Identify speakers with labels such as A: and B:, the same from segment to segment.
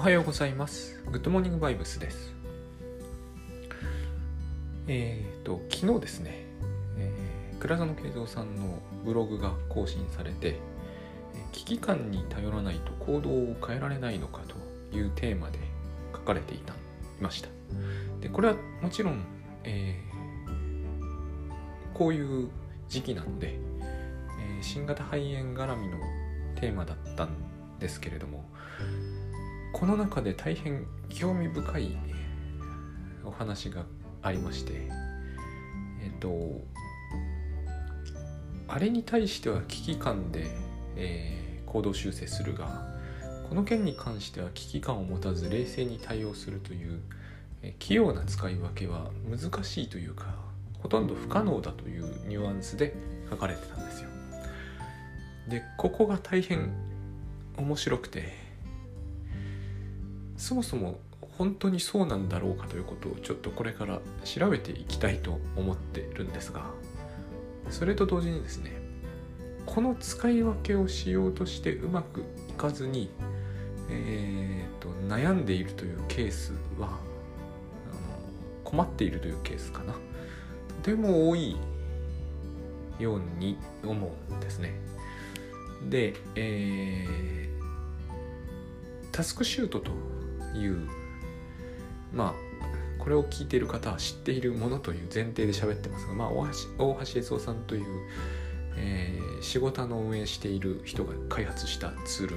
A: はようございます。グッドモーニングバイブスです。えっ、と、昨日ですね、えー倉園慶三さんのブログが更新されて、危機感に頼らないと行動を変えられないのかというテーマで書かれていたいました。で、これはもちろん、えーこういう時期なので、えー新型肺炎絡みのテーマだったんですけれども、この中で大変興味深いお話がありましてえっとあれに対しては危機感で、えー行動修正するがこの件に関しては危機感を持たず冷静に対応するという、え器用な使い分けは難しいというかほとんど不可能だというニュアンスで書かれてたんですよ。でここが大変面白くてそもそも本当にそうなんだろうかということをちょっとこれから調べていきたいと思ってるんですがそれと同時にですねこの使い分けをしようとしてうまくいかずに、えーと悩んでいるというケースはあの困っているというケースかな。とても多いように思うんですね。で、えータスクシュートというまあこれを聞いている方は知っているものという前提で喋ってますが、まあ、大橋悦夫さんという、えー仕事の運営している人が開発したツール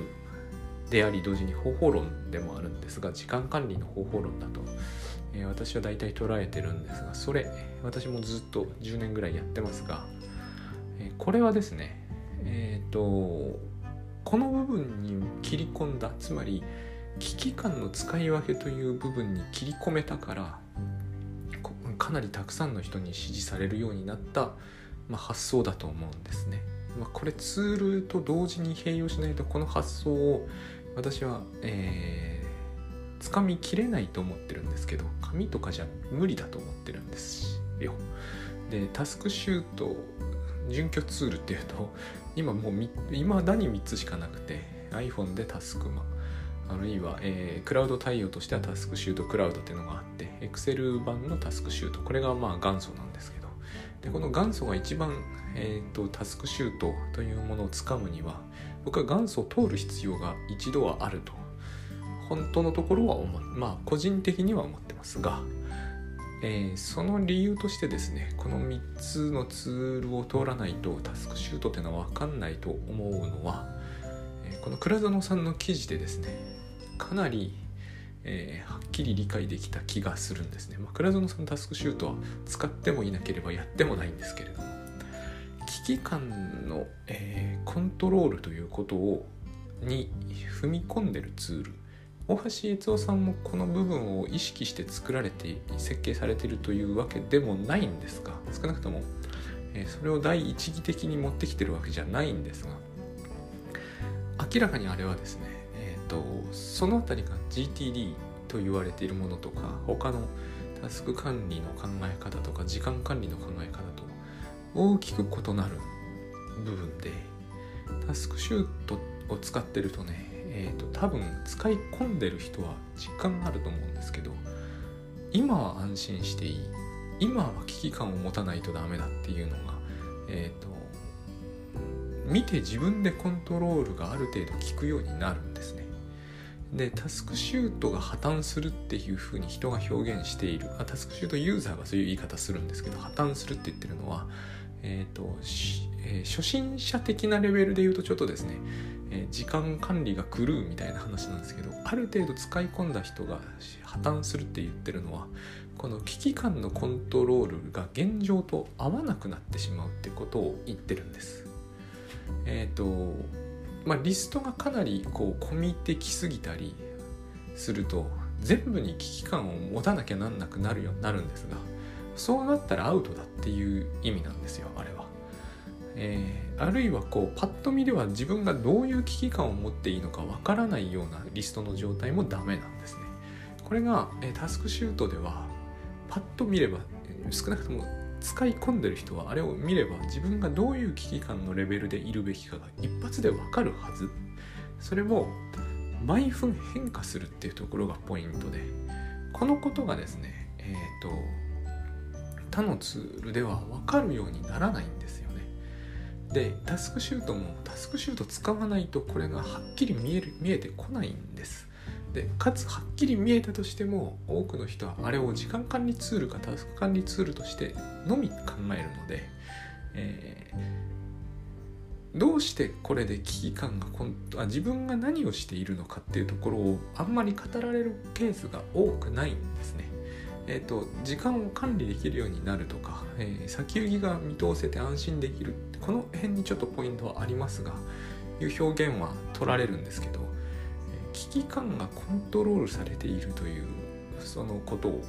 A: であり同時に方法論でもあるんですが時間管理の方法論だと、えー私は大体捉えてるんですがそれ私もずっと10年ぐらいやってますが、えーこれはですねえっ、とこの部分に切り込んだつまり危機感の使い分けという部分に切り込めたからかなりたくさんの人に支持されるようになった、まあ、発想だと思うんですね。まあ、これツールと同時に併用しないとこの発想を私は、えー、掴みきれないと思ってるんですけど紙とかじゃ無理だと思ってるんですよ。でタスクシュート準拠ツールっていうと今もうみ未だに3つしかなくて iPhone でタスクマあるいは、えークラウド対応としてはタスクシュートクラウドっていうのがあって Excel 版のタスクシュート。これがまあ元祖なんですけど。でこの元祖が一番、えー、とタスクシュートというものをつかむには僕は元祖を通る必要が一度はあると本当のところは思う。まあ個人的には思ってますが。えーその理由としてですねこの3つのツールを通らないとタスクシュートっていうのは分かんないと思うのは、えーこの倉園さんの記事でですねかなり、えーはっきり理解できた気がするんですね、まあ、倉園さんのタスクシュートは使ってもいなければやってもないんですけれども。危機感の、えーコントロールということをに踏み込んでるツール。大橋悦夫さんもこの部分を意識して作られて設計されてるというわけでもないんですが少なくとも、えーそれを第一義的に持ってきてるわけじゃないんですが明らかにあれはですね、とその辺りが GTD と言われているものとか他のタスク管理の考え方とか時間管理の考え方と大きく異なる部分でタスクシュートを使ってるとね、えー、と多分使い込んでる人は実感があると思うんですけど今は安心していい今は危機感を持たないとダメだっていうのがえっ、と見て自分でコントロールがある程度効くようになるんですね。でタスクシュートが破綻するっていうふうに人が表現しているあタスクシュートユーザーがそういう言い方するんですけど破綻するって言ってるのはえーとえー初心者的なレベルで言うとちょっとですね、えー時間管理が狂うみたいな話なんですけどある程度使い込んだ人が破綻するって言ってるのはこの危機感のコントロールが現状と合わなくなってしまうってことを言ってるんです。えっ、とまあリストがかなりこう込み入ってきすぎたりすると全部に危機感を持たなきゃなんなくなるようになるんですがそうなったらアウトだっていう意味なんですよあれは。えーあるいはこうパッと見では自分がどういう危機感を持っていいのかわからないようなリストの状態もダメなんですね。これが、えータスクシュートではパッと見れば少なくとも使い込んでる人はあれを見れば自分がどういう危機感のレベルでいるべきかが一発でわかるはず。それも毎分変化するっていうところがポイントで。このことがですねえっ、と他のツールでは分かるようにならないんですよね。でタスクシュートもタスクシュート使わないとこれがはっきり見える見えてこないんです。でかつはっきり見えたとしても多くの人はあれを時間管理ツールかタスク管理ツールとしてのみ考えるので、えー、どうしてこれで危機感がこんあ自分が何をしているのかっていうところをあんまり語られるケースが多くないんですね。えーと、時間を管理できるようになるとか、えー、先行きが見通せて安心できるこの辺にちょっとポイントはありますがいう表現は取られるんですけど、危機感がコントロールされているというそのことを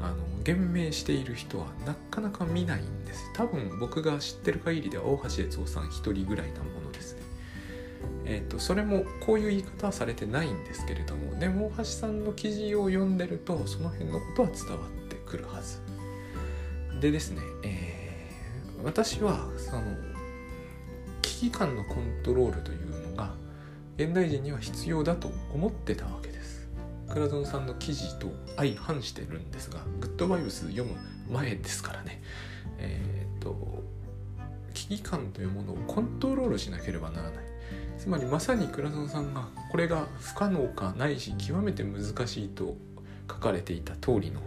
A: あの言明している人はなかなか見ないんです。多分僕が知ってる限りでは大橋悦夫さん一人ぐらいなものですね。えーと、それもこういう言い方はされてないんですけれどもでも大橋さんの記事を読んでるとその辺のことは伝わってくるはず。でですね、えー、私はその危機感のコントロールという現代人には必要だと思ってたわけです。倉園さんの記事と相反してるんですがグッドバイブス読む前ですからね。えっ、と危機感というものをコントロールしなければならない。つまりまさに倉園さんがこれが不可能かないし極めて難しいと書かれていた通りの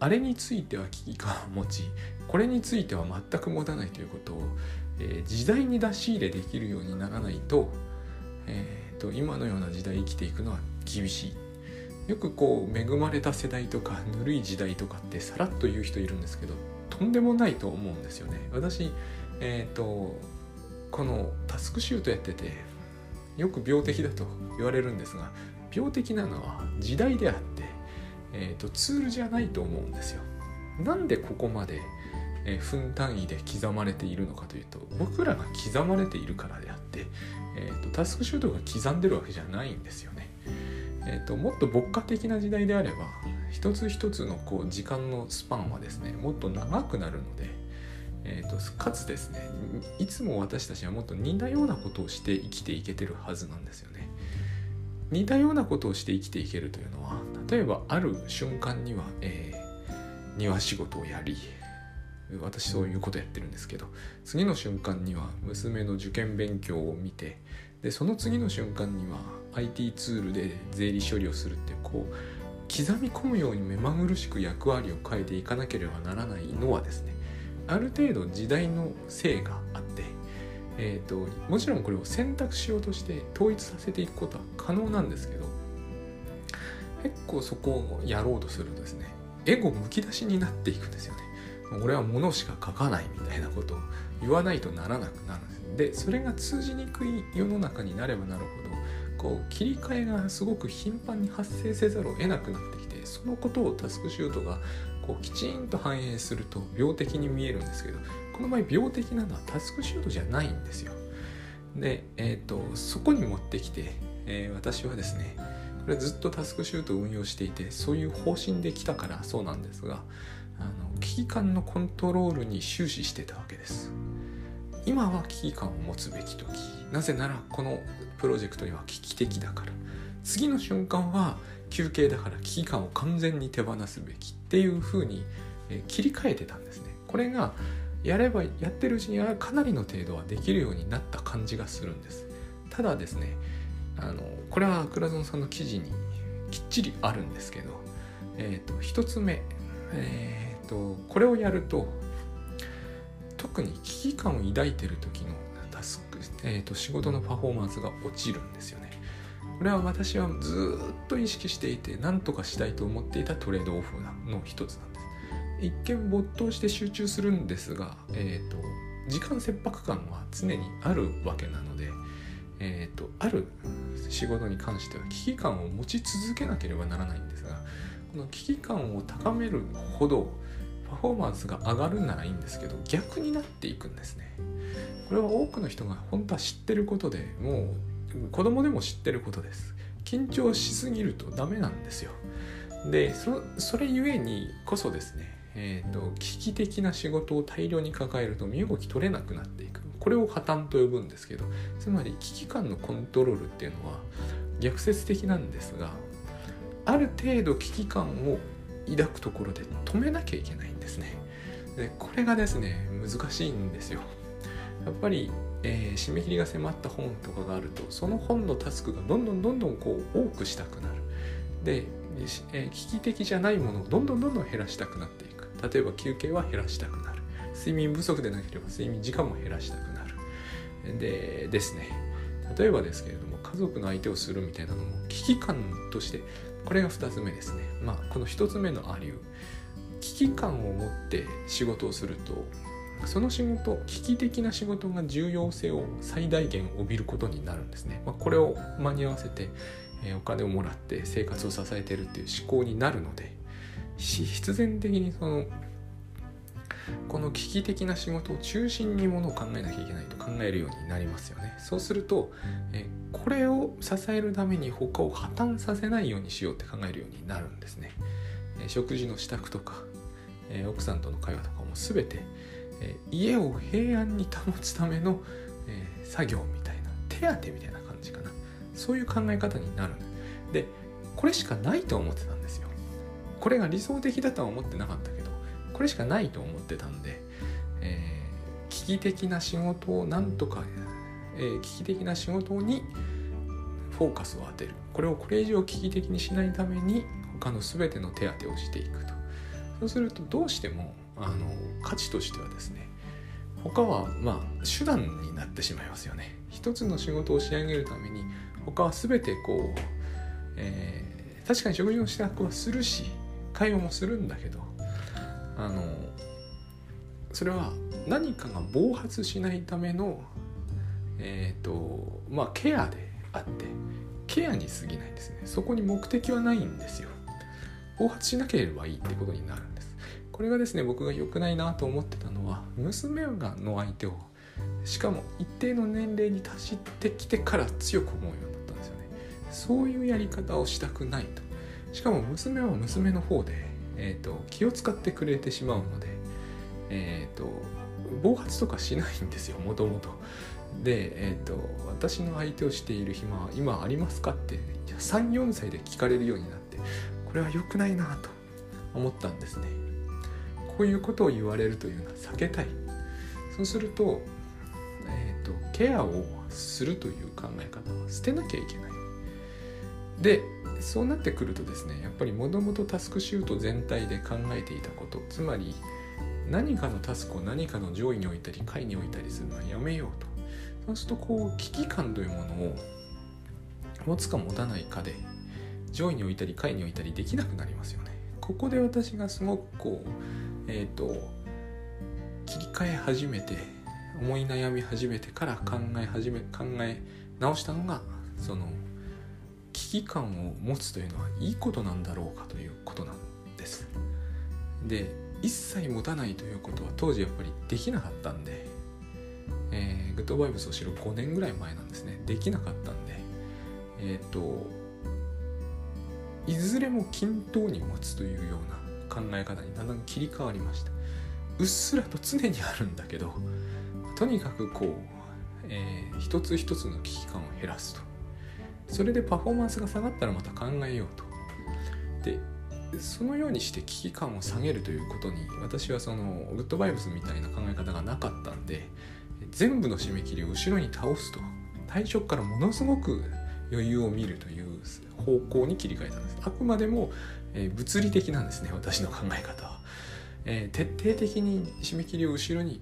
A: あれについては危機感を持ちこれについては全く持たないということを、えー、時代に出し入れできるようにならないと,、えーと、今のような時代生きていくのは厳しいよくこう恵まれた世代とかぬるい時代とかってさらっと言う人いるんですけどとんでもないと思うんですよね私えっ、ー、とこのタスクシュートやっててよく病的だと言われるんですが病的なのは時代であって、えーと、ツールじゃないと思うんですよ。なんでここまで、えー、分単位で刻まれているのかというと僕らが刻まれているからであって、えーと、タスクシュートが刻んでるわけじゃないんですよね。えーともっと牧歌的な時代であれば一つ一つのこう時間のスパンはですねもっと長くなるのでえーと、かつですねいつも私たちはもっと似たようなことをして生きていけてるはずなんですよね。似たようなことをして生きていけるというのは例えばある瞬間には、えー、庭仕事をやり私そういうことやってるんですけど次の瞬間には娘の受験勉強を見てでその次の瞬間には IT ツールで税理処理をするってこう刻み込むように目まぐるしく役割を変えていかなければならないのはですねある程度時代の性があって、えーと、もちろんこれを選択しようとして統一させていくことは可能なんですけど結構そこをやろうとするとですねエゴむき出しになっていくんですよね。俺は物しか書かないみたいなことを言わないとならなくなるんですでそれが通じにくい世の中になればなるほどこう切り替えがすごく頻繁に発生せざるを得なくなってきてそのことをタスクシュートがこうきちんと反映すると病的に見えるんですけどこの場合病的なのはタスクシュートじゃないんですよ。で、えーと、そこに持ってきて、えー、私はですねこれずっとタスクシュートを運用していてそういう方針できたからそうなんですがあの危機感のコントロールに終始してたわけです。今は危機感を持つべき時なぜならこのプロジェクトには危機的だから次の瞬間は休憩だから危機感を完全に手放すべきっていう風に切り替えてたんですね。これがやればやってるうちにはかなりの程度はできるようになった感じがするんです。ただですねあのこれは倉園さんの記事にきっちりあるんですけど、えーと、1つ目、えーと、これをやると特に危機感を抱いてる時のタスク、えーと仕事のパフォーマンスが落ちるんですよね。これは私はずっと意識していて何とかしたいと思っていたトレードオフの一つなんです一見没頭して集中するんですが、えーと、時間切迫感は常にあるわけなので、えーと、ある仕事に関しては危機感を持ち続けなければならないんですがこの危機感を高めるほどパフォーマンスが上がるならいいんですけど逆になっていくんですね。これは多くの人が本当は知ってることでもう子供でも知ってることです。緊張しすぎるとダメなんですよ。でそそれゆえにこそですねえーと、危機的な仕事を大量に抱えると身動き取れなくなっていく。これを破綻と呼ぶんですけどつまり危機感のコントロールっていうのは逆説的なんですがある程度危機感を抱くところで止めなきゃいけない。ですね。でこれがですね難しいんですよ。やっぱり、えー、締め切りが迫った本とかがあるとその本のタスクがどんどんどんどんこう多くしたくなる。で、えー、危機的じゃないものをどんどんどんどん減らしたくなっていく。例えば休憩は減らしたくなる。睡眠不足でなければ睡眠時間も減らしたくなる。でですね。例えばですけれども家族の相手をするみたいなのも危機感としてこれが2つ目ですね。まあこの1つ目のアリュー危機感を持って仕事をするとその仕事危機的な仕事が重要性を最大限帯びることになるんですね、まあ、これを間に合わせて、お金をもらって生活を支えてるっていう思考になるので必然的にそのこの危機的な仕事を中心にものを考えなきゃいけないと考えるようになりますよね。そうすると、えこれを支えるために他を破綻させないようにしようって考えるようになるんですね、食事の支度とか、え奥さんとの会話とかも全て、え家を平安に保つための、え作業みたいな手当みたいな感じかな。そういう考え方になるでこれしかないと思ってたんですよ。これが理想的だとは思ってなかったけどこれしかないと思ってたんで、えー、危機的な仕事をなんとか、えー、危機的な仕事にフォーカスを当てる。これをこれ以上危機的にしないために他の全ての手当てをしていくと。そうするとどうしてもあの価値としてはですね他はまあ手段になってしまいますよね。一つの仕事を仕上げるために他は全てこう、えー、確かに食事の支度はするし会話もするんだけどあのそれは何かが暴発しないためのえっ、ー、とまあケアであってケアに過ぎないんですね。そこに目的はないんですよ。暴発しなければいいってことになるんです。これがですね僕が良くないなと思ってたのは娘がの相手をしかも一定の年齢に達してきてから強く思うようになったんですよね。そういうやり方をしたくないと。しかも娘は娘の方で、えーと、気を使ってくれてしまうので、えーと、暴発とかしないんですよもともと。で、えーと私の相手をしている暇は今ありますかって34歳で聞かれるようになってこれは良くないなと思ったんですね。こういうことを言われるというのは避けたい。そうすると,、えーと、ケアをするという考え方は捨てなきゃいけない。でそうなってくるとですねやっぱりもともとタスクシュート全体で考えていたことつまり何かのタスクを何かの上位に置いたり下位に置いたりするのはやめようと。そうするとこう危機感というものを持つか持たないかで上位に置いたり下位に置いたりできなくなりますよねここで私がすごくこうえっ、ー、と切り替え始めて思い悩み始めてから考え始め考え直したのがその危機感を持つというのはいいことなんだろうかということなんです。で一切持たないということは当時やっぱりできなかったんで、えー、グッドバイブスを知る5年ぐらい前なんですねできなかったんでえっ、ー、といずれも均等に持つというような考え方にだんだん切り替わりました。うっすらと常にあるんだけどとにかくこう、えー、一つ一つの危機感を減らすと。それでパフォーマンスが下がったらまた考えようと。でそのようにして危機感を下げるということに私はそのグッドバイブスみたいな考え方がなかったんで全部の締め切りを後ろに倒すと。対初からものすごく余裕を見るという方向に切り替えたんです。あくまでもえ、物理的なんですね私の考え方は、えー、徹底的に締め切りを後ろに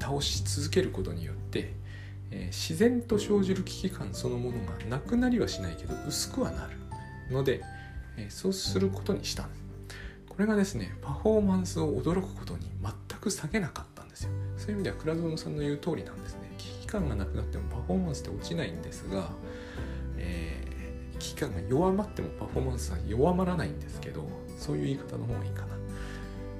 A: 倒し続けることによって、えー、自然と生じる危機感そのものがなくなりはしないけど薄くはなるので、えそうすることにしたんです。これがですねパフォーマンスを驚くことに全く下げなかったんですよ。そういう意味では倉園さんの言う通りなんですね。危機感がなくなってもパフォーマンスって落ちないんですが、機感が弱まってもパフォーマンスは弱まらないんですけどそういう言い方の方がいいかな。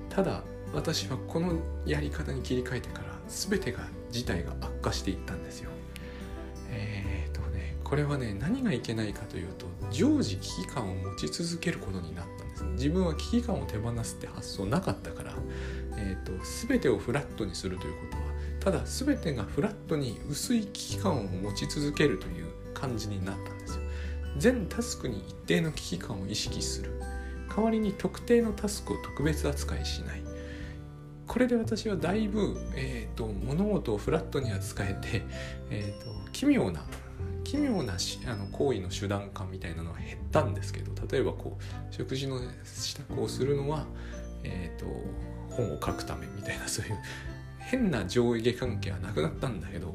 A: ただ私はこのやり方に切り替えてから全てが事態が悪化していったんですよ。えっ、ー、とねこれはね何がいけないかというと常時危機感を持ち続けることになったんです。自分は危機感を手放すって発想なかったから、えーと、と全てをフラットにするということはただ全てがフラットに薄い危機感を持ち続けるという感じになった全タスクに一定の危機感を意識する。代わりに特定のタスクを特別扱いしない。これで私はだいぶ、えーと、物事をフラットに扱えて、えーと、奇妙な奇妙なあの行為の手段感みたいなのは減ったんですけど例えばこう食事の支度をするのは、えーと本を書くためみたいなそういう変な上下関係はなくなったんだけど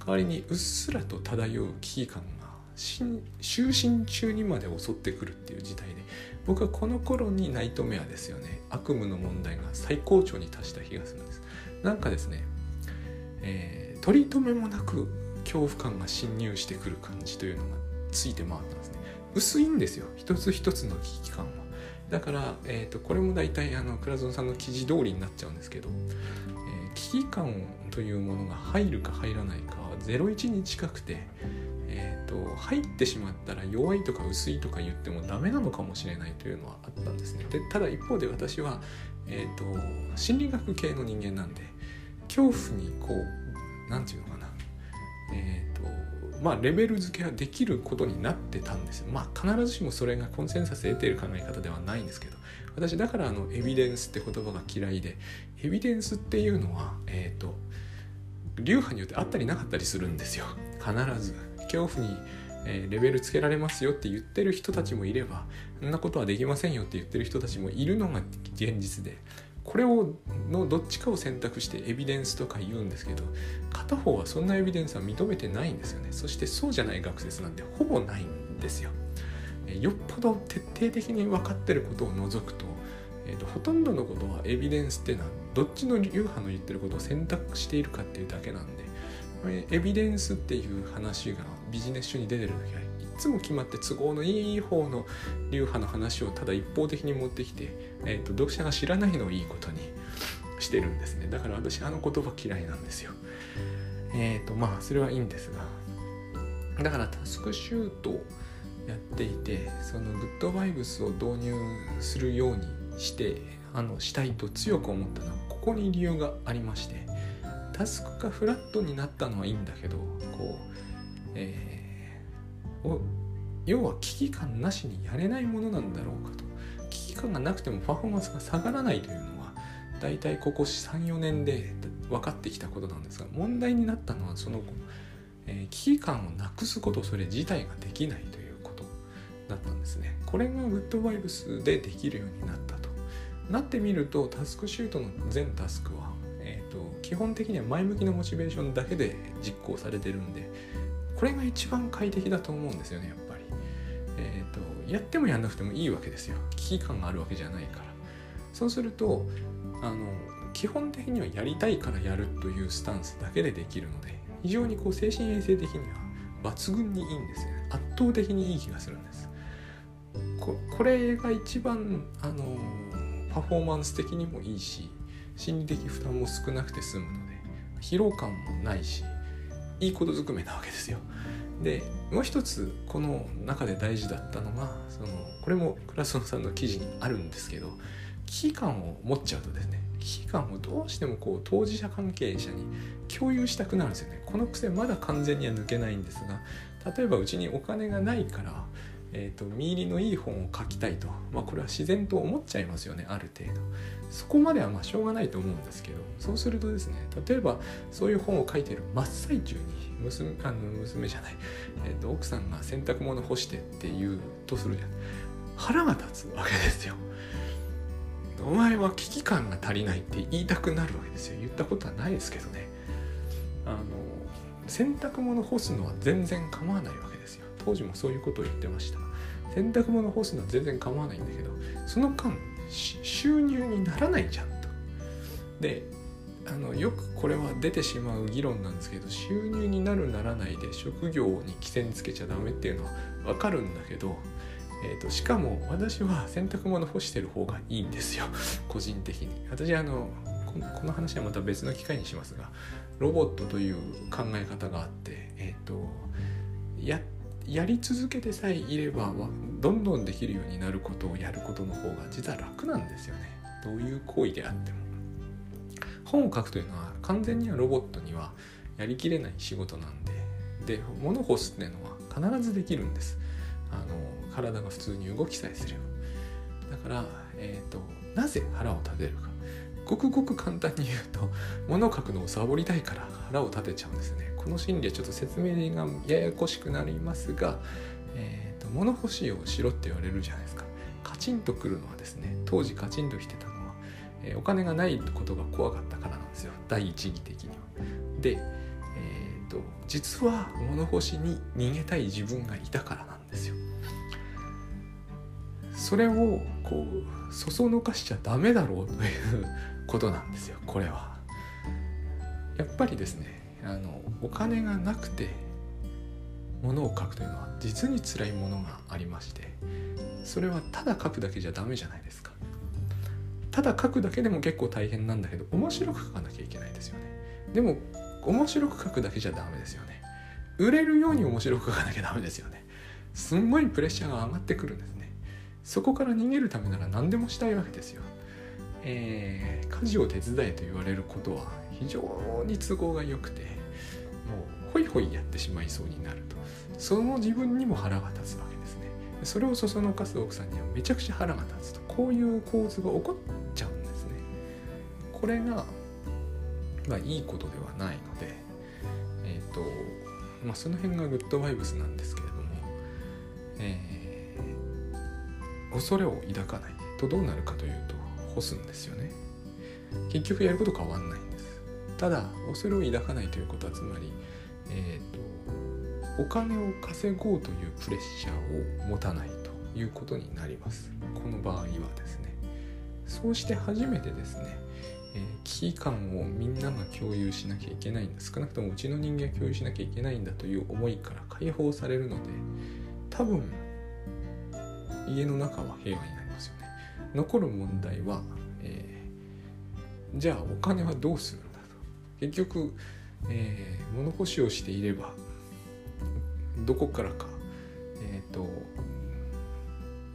A: 代わりにうっすらと漂う危機感が就寝中にまで襲ってくるっていう事態で僕はこの頃にナイトメアですよね。悪夢の問題が最高潮に達した気がするんです。なんかですね、えー、取り留めもなく恐怖感が侵入してくる感じというのがついて回ったんですね。薄いんですよ。一つ一つの危機感は。だから、えーと、これも大体あの倉園さんの記事通りになっちゃうんですけど、えー、危機感というものが入るか入らないかは01に近くて、と、入ってしまったら弱いとか薄いとか言ってもダメなのかもしれないというのはあったんですね。でただ一方で私は、えーと、心理学系の人間なんで恐怖にこう何て言うのかなえっ、ー、とまあレベル付けはできることになってたんですよ。まあ必ずしもそれがコンセンサス得ている考え方ではないんですけど私だからあのエビデンスって言葉が嫌いでエビデンスっていうのはえっ、ー、と流派によってあったりなかったりするんですよ必ず恐怖に、え、レベルつけられますよって言ってる人たちもいればそんなことはできませんよって言ってる人たちもいるのが現実でこれをのどっちかを選択してエビデンスとか言うんですけど片方はそんなエビデンスは認めてないんですよね。そしてそうじゃない学説なんてほぼないんですよ。よっぽど徹底的に分かってることを除くと,、えーとほとんどのことはエビデンスっていうのはどっちの流派の言ってることを選択しているかっていうだけなんでエビデンスっていう話がビジネス書に出てる時はいつも決まって都合のいい方の流派の話をただ一方的に持ってきて、えーと、読者が知らないのをいいことにしてるんですね。だから私あの言葉嫌いなんですよ。えっ、ー、とまあそれはいいんですが。だからタスクシュートをやっていてそのグッドバイブスを導入するようにしてあのしたいと強く思ったのはここに理由がありまして。タスクがフラットになったのはいいんだけどこう、えー、要は危機感なしにやれないものなんだろうかと。危機感がなくてもパフォーマンスが下がらないというのは大体ここ34年で分かってきたことなんですが問題になったのはその、えー、危機感をなくすことそれ自体ができないということだったんですね。これがグッドバイブスでできるようになったと。なってみるとタスクシュートの全タスクは、えーと、基本的には前向きなモチベーションだけで実行されてるんでこれが一番快適だと思うんですよねやっぱり。えーと、やってもやんなくてもいいわけですよ。危機感があるわけじゃないから。そうするとあの基本的にはやりたいからやるというスタンスだけでできるので非常にこう精神衛生的には抜群にいいんですよね。圧倒的にいい気がするんです。ここれが一番あのパフォーマンス的にもいいし心理的負担も少なくて済むので疲労感もないしいいことずくめなわけですよ。でもう一つこの中で大事だったのがそのこれもクラソンさんの記事にあるんですけど危機感を持っちゃうとですね危機感をどうしてもこう当事者関係者に共有したくなるんですよねこの癖まだ完全には抜けないんですが例えばうちにお金がないからえーと、見入りのいい本を書きたいと、まあ、これは自然と思っちゃいますよねある程度。そこまではましょうがないと思うんですけど。そうするとですね例えばそういう本を書いてる真っ最中に娘あの娘じゃない、えーと、奥さんが洗濯物干してって言うとするじゃん。腹が立つわけですよ。お前は危機感が足りないって言いたくなるわけですよ。言ったことはないですけどね。あの洗濯物干すのは全然構わないわけですよ。当時もそういうことを言ってました。洗濯物干すのは全然構わないんだけどその間収入にならないじゃんと。であのよくこれは出てしまう議論なんですけど収入になるならないで職業に規制つけちゃダメっていうのは分かるんだけど、えーと、しかも私は洗濯物干してる方がいいんですよ。個人的に。私あのこの話はまた別の機会にしますがロボットという考え方があってえっ、ー、とややり続けてさえいればどんどんできるようになることをやることの方が実は楽なんですよね。どういう行為であっても。本を書くというのは完全にはロボットにはやりきれない仕事なんで。で物干すっていうのは必ずできるんです。あの体が普通に動きさえすれば。だから、えーと、なぜ腹を立てるか。ごくごく簡単に言うと物を書くのをサボりたいから腹を立てちゃうんですね。この心理はちょっと説明がややこしくなりますが、えーと、物干しいをしろって言われるじゃないですか。カチンとくるのはですね当時カチンときてたのは、えー、お金がないことが怖かったからなんですよ。第一義的には。で、えーと実は物干しに逃げたい自分がいたからなんですよ。それをこうそそのかしちゃダメだろうということなんですよこれは。やっぱりですねあのお金がなくて物を書くというのは実に辛いものがありましてそれはただ書くだけじゃダメじゃないですか。ただ書くだけでも結構大変なんだけど面白く書かなきゃいけないですよね。でも面白く書くだけじゃダメですよね。売れるように面白く書かなきゃダメですよね。すんごいプレッシャーが上がってくるんですね。そこから逃げるためなら何でもしたいわけですよ。えー、家事を手伝えと言われることは非常に都合が良くてもうホイホイやってしまいそうになるとその自分にも腹が立つわけですね。それをそそのかす奥さんにはめちゃくちゃ腹が立つとこういう構図が起こっちゃうんですね。これがまあいいことではないのでえっ、ー、とまあその辺がグッドバイブスなんですけれどもえー恐れを抱かないとどうなるかというと干すんですよね。結局やること変わんないんです。ただ恐れを抱かないということはつまりえっ、ー、とお金を稼ごうというプレッシャーを持たないということになります。この場合はですね。そうして初めてですね、えー、危機感をみんなが共有しなきゃいけないんだ。少なくともうちの人間が共有しなきゃいけないんだという思いから解放されるので多分家の中は平和になりますよね残る問題は、えー、じゃあお金はどうするんだと。結局、えー、物干しをしていればどこからかえっ、ー、と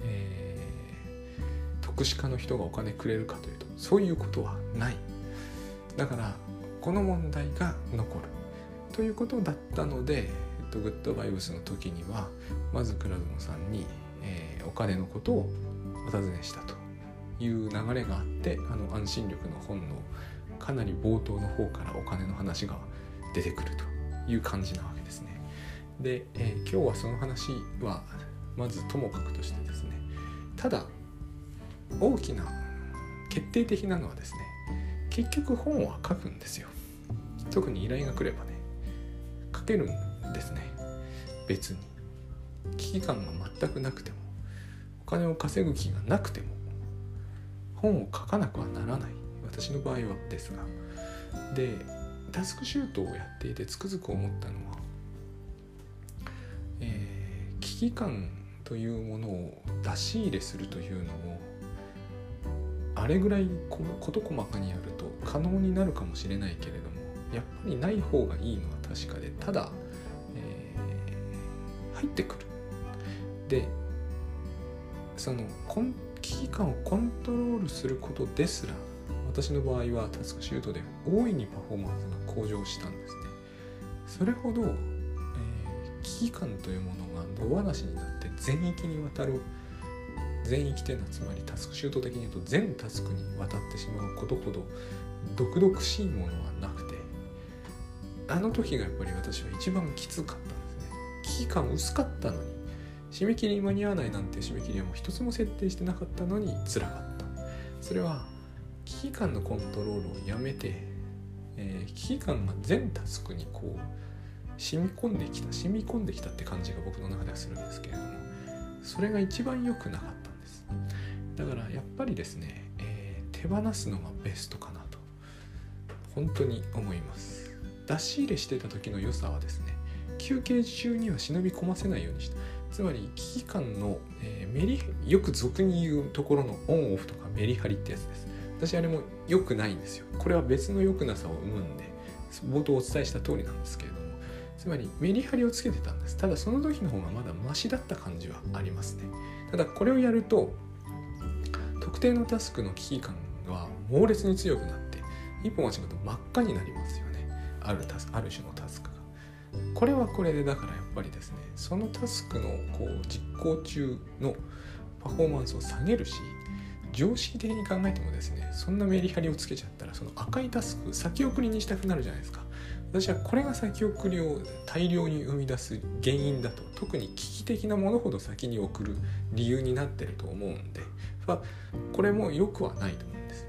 A: えー、特殊化の人がお金くれるかというとそういうことはない。だからこの問題が残る。ということだったので、えっと、グッドバイブスの時にはまず倉園さんにえー、お金のことをお尋ねしたと。いう流れがあってあの安心力の本のかなり冒頭の方からお金の話が出てくるという感じなわけですね。で、えー、今日はその話はまずともかくとしてですねただ大きな決定的なのはですね結局本は書くんですよ。特に依頼が来ればね書けるんですね。別に。危機感が全くなくてもお金を稼ぐ気がなくても本を書かなくはならない私の場合はですがでタスクシュートをやっていてつくづく思ったのは、えー、危機感というものを出し入れするというのもあれぐらい事細かにやると可能になるかもしれないけれどもやっぱりない方がいいのは確かでただ、えー、入ってくる。でその根危機感をコントロールすることですら私の場合はタスクシュートで大いにパフォーマンスが向上したんですね。それほど、えー、危機感というものが野放しになって全域にわたる全域というのはつまりタスクシュート的に言うと全タスクにわたってしまうことほど毒々しいものはなくてあの時がやっぱり私は一番きつかったんですね。危機感薄かったのに締め切りに間に合わないなんて締め切りはもう一つも設定してなかったのに辛かった。それは危機感のコントロールをやめて、えー、危機感が全タスクにこう染み込んできた染み込んできたって感じが僕の中ではするんですけれどもそれが一番良くなかったんです。だからやっぱりですね、えー、手放すのがベストかなと本当に思います。出し入れしてた時の良さはですね休憩中には忍び込ませないようにした。つまり危機感の、えー、メリよく俗に言うところのオンオフとかメリハリってやつです。私あれも良くないんですよ。これは別の良くなさを生むんで冒頭お伝えした通りなんですけれども。つまりメリハリをつけてたんです。ただその時の方がまだマシだった感じはありますね。ただこれをやると特定のタスクの危機感は猛烈に強くなって一歩間違うと真っ赤になりますよね。あるタスある種のタスク。これはこれでだからやっぱりですねそのタスクのこう実行中のパフォーマンスを下げるし常識的に考えてもですねそんなメリハリをつけちゃったらその赤いタスク先送りにしたくなるじゃないですか。私はこれが先送りを大量に生み出す原因だと特に危機的なものほど先に送る理由になってると思うんで、ま、これも良くはないと思うんです。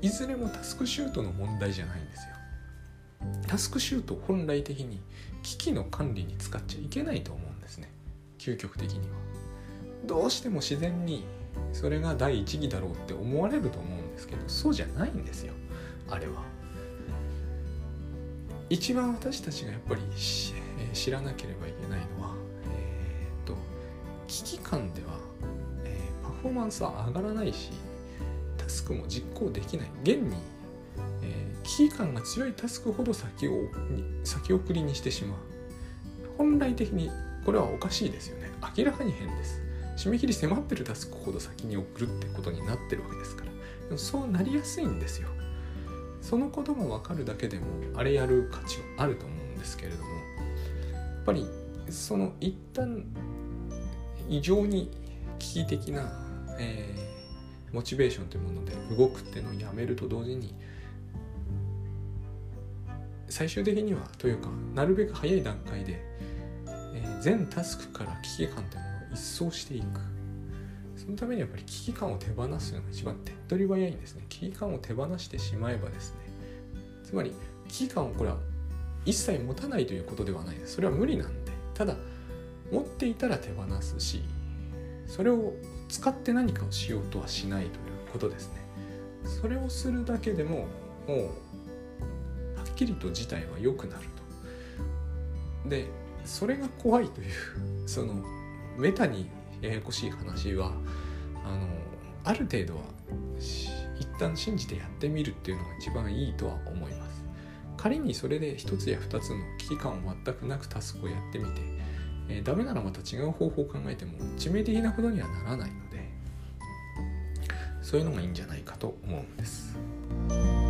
A: いずれもタスクシュートの問題じゃないんですよ。タスクシュート本来的に危機の管理に使っちゃいけないと思うんですね。究極的には。どうしても自然にそれが第一義だろうって思われると思うんですけどそうじゃないんですよ。あれは。一番私たちがやっぱり知らなければいけないのは、えー、っと危機感では、えー、パフォーマンスは上がらないしタスクも実行できない。現に、危機感が強いタスクほど先を先送りにしてしまう。本来的にこれはおかしいですよね。明らかに変です。締め切り迫ってるタスクほど先に送るってことになってるわけですから。でもそうなりやすいんですよ。そのことが分かるだけでもあれやる価値はあると思うんですけれども。やっぱりその一旦異常に危機的な、えー、モチベーションというもので動くっていうのをやめると同時に最終的にはというかなるべく早い段階で、えー、全タスクから危機感というものを一掃していく。そのためにやっぱり危機感を手放すのが一番手っ取り早いんですね。危機感を手放してしまえばですね。つまり危機感をこれは一切持たないということではないです。それは無理なんで。ただ持っていたら手放すしそれを使って何かをしようとはしないということですね。それをするだけでももうきりと事態は良くなるとでそれが怖いという そのメタにややこしい話はあのある程度は一旦信じてやってみるっていうのが一番いいとは思います仮にそれで一つや二つの危機感を全くなくタスクをやってみて、えー、ダメならまた違う方法を考えても致命的なことにはならないのでそういうのがいいんじゃないかと思うんです。